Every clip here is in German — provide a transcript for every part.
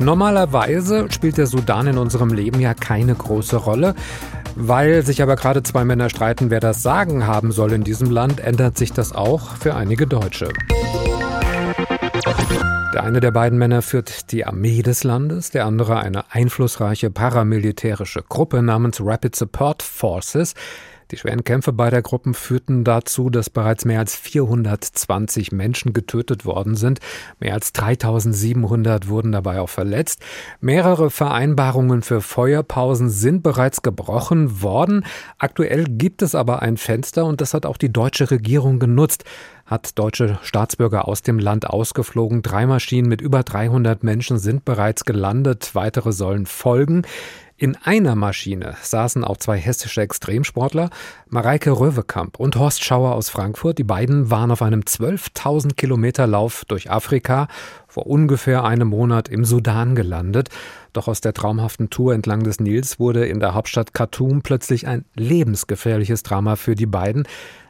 Normalerweise spielt der Sudan in unserem Leben ja keine große Rolle. Weil sich aber gerade zwei Männer streiten, wer das Sagen haben soll in diesem Land, ändert sich das auch für einige Deutsche. Der eine der beiden Männer führt die Armee des Landes, der andere eine einflussreiche paramilitärische Gruppe namens Rapid Support Forces. Die schweren Kämpfe beider Gruppen führten dazu, dass bereits mehr als 420 Menschen getötet worden sind. Mehr als 3700 wurden dabei auch verletzt. Mehrere Vereinbarungen für Feuerpausen sind bereits gebrochen worden. Aktuell gibt es aber ein Fenster und das hat auch die deutsche Regierung genutzt hat deutsche Staatsbürger aus dem Land ausgeflogen. Drei Maschinen mit über 300 Menschen sind bereits gelandet. Weitere sollen folgen. In einer Maschine saßen auch zwei hessische Extremsportler, Mareike Röwekamp und Horst Schauer aus Frankfurt. Die beiden waren auf einem 12.000 Kilometer Lauf durch Afrika vor ungefähr einem Monat im Sudan gelandet. Doch aus der traumhaften Tour entlang des Nils wurde in der Hauptstadt Khartoum plötzlich ein lebensgefährliches Drama für die beiden.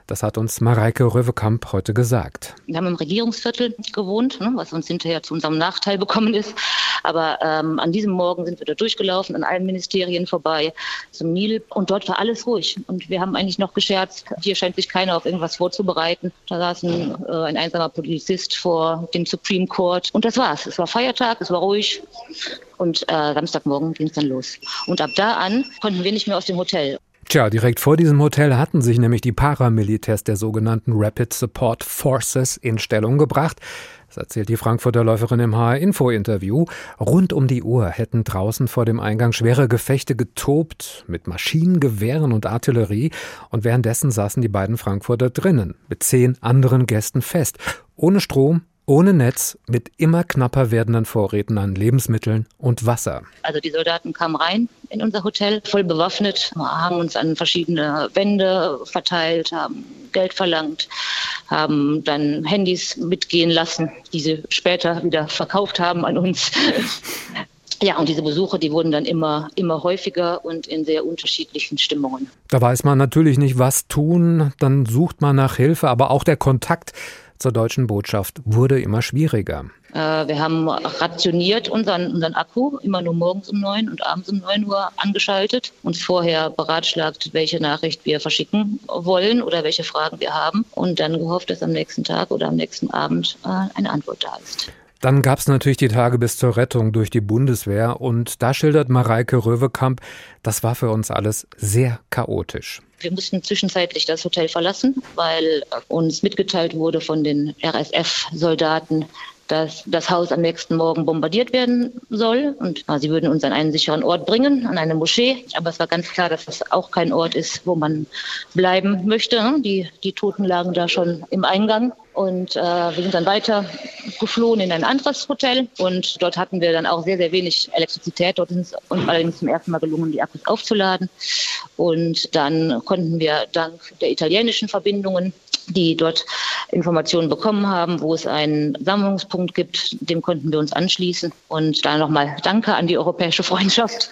Das hat uns Mareike Röwekamp heute gesagt. Wir haben im Regierungsviertel gewohnt, ne, was uns hinterher zu unserem Nachteil bekommen ist. Aber ähm, an diesem Morgen sind wir da durchgelaufen, an allen Ministerien vorbei zum Nil und dort war alles ruhig. Und wir haben eigentlich noch gescherzt, hier scheint sich keiner auf irgendwas vorzubereiten. Da saß ein, äh, ein einsamer Polizist vor dem Supreme Court und das war's. Es war Feiertag, es war ruhig. Und äh, Samstagmorgen ging es dann los. Und ab da an konnten wir nicht mehr aus dem Hotel. Tja, direkt vor diesem Hotel hatten sich nämlich die Paramilitärs der sogenannten Rapid Support Forces in Stellung gebracht. Das erzählt die Frankfurter Läuferin im HR-Info-Interview. Rund um die Uhr hätten draußen vor dem Eingang schwere Gefechte getobt mit Maschinengewehren und Artillerie und währenddessen saßen die beiden Frankfurter drinnen mit zehn anderen Gästen fest. Ohne Strom, ohne Netz, mit immer knapper werdenden Vorräten an Lebensmitteln und Wasser. Also die Soldaten kamen rein in unser Hotel, voll bewaffnet, haben uns an verschiedene Wände verteilt, haben Geld verlangt, haben dann Handys mitgehen lassen, die sie später wieder verkauft haben an uns. Ja, und diese Besuche, die wurden dann immer, immer häufiger und in sehr unterschiedlichen Stimmungen. Da weiß man natürlich nicht, was tun, dann sucht man nach Hilfe, aber auch der Kontakt zur deutschen Botschaft wurde immer schwieriger. Äh, wir haben rationiert unseren, unseren Akku, immer nur morgens um neun und abends um neun Uhr angeschaltet, uns vorher beratschlagt, welche Nachricht wir verschicken wollen oder welche Fragen wir haben und dann gehofft, dass am nächsten Tag oder am nächsten Abend äh, eine Antwort da ist. Dann gab es natürlich die Tage bis zur Rettung durch die Bundeswehr und da schildert Mareike Röwekamp, das war für uns alles sehr chaotisch. Wir mussten zwischenzeitlich das Hotel verlassen, weil uns mitgeteilt wurde von den RSF-Soldaten, dass das Haus am nächsten Morgen bombardiert werden soll. Und na, sie würden uns an einen sicheren Ort bringen, an eine Moschee. Aber es war ganz klar, dass das auch kein Ort ist, wo man bleiben möchte. Die, die Toten lagen da schon im Eingang. Und äh, wir sind dann weiter geflohen in ein anderes Hotel. Und dort hatten wir dann auch sehr, sehr wenig Elektrizität. Dort ist es uns allerdings zum ersten Mal gelungen, die Akkus aufzuladen. Und dann konnten wir dank der italienischen Verbindungen die dort Informationen bekommen haben, wo es einen Sammlungspunkt gibt, dem konnten wir uns anschließen. Und da nochmal Danke an die europäische Freundschaft.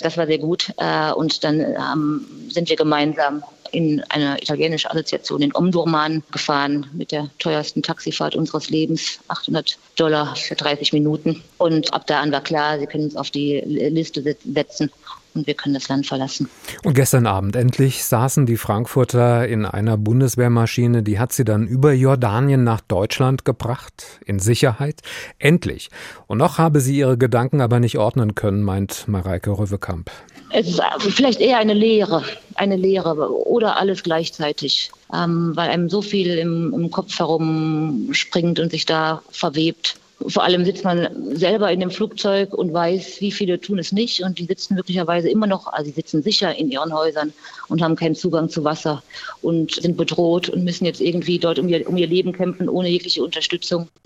Das war sehr gut. Äh, und dann ähm, sind wir gemeinsam in eine italienische Assoziation in Omdurman gefahren mit der teuersten Taxifahrt unseres Lebens, 800 Dollar für 30 Minuten. Und ab da an war klar, Sie können uns auf die Liste setzen und wir können das Land verlassen. Und gestern Abend endlich saßen die Frankfurter in einer Bundeswehrmaschine, die hat sie dann über Jordanien nach Deutschland gebracht, in Sicherheit. Endlich. Und noch habe sie ihre Gedanken aber nicht ordnen können, meint Mareike Röwekamp. Es ist vielleicht eher eine Lehre, eine Lehre oder alles gleichzeitig, ähm, weil einem so viel im, im Kopf herumspringt und sich da verwebt. Vor allem sitzt man selber in dem Flugzeug und weiß, wie viele tun es nicht. Und die sitzen möglicherweise immer noch, also sie sitzen sicher in ihren Häusern und haben keinen Zugang zu Wasser und sind bedroht und müssen jetzt irgendwie dort um ihr, um ihr Leben kämpfen, ohne jegliche Unterstützung.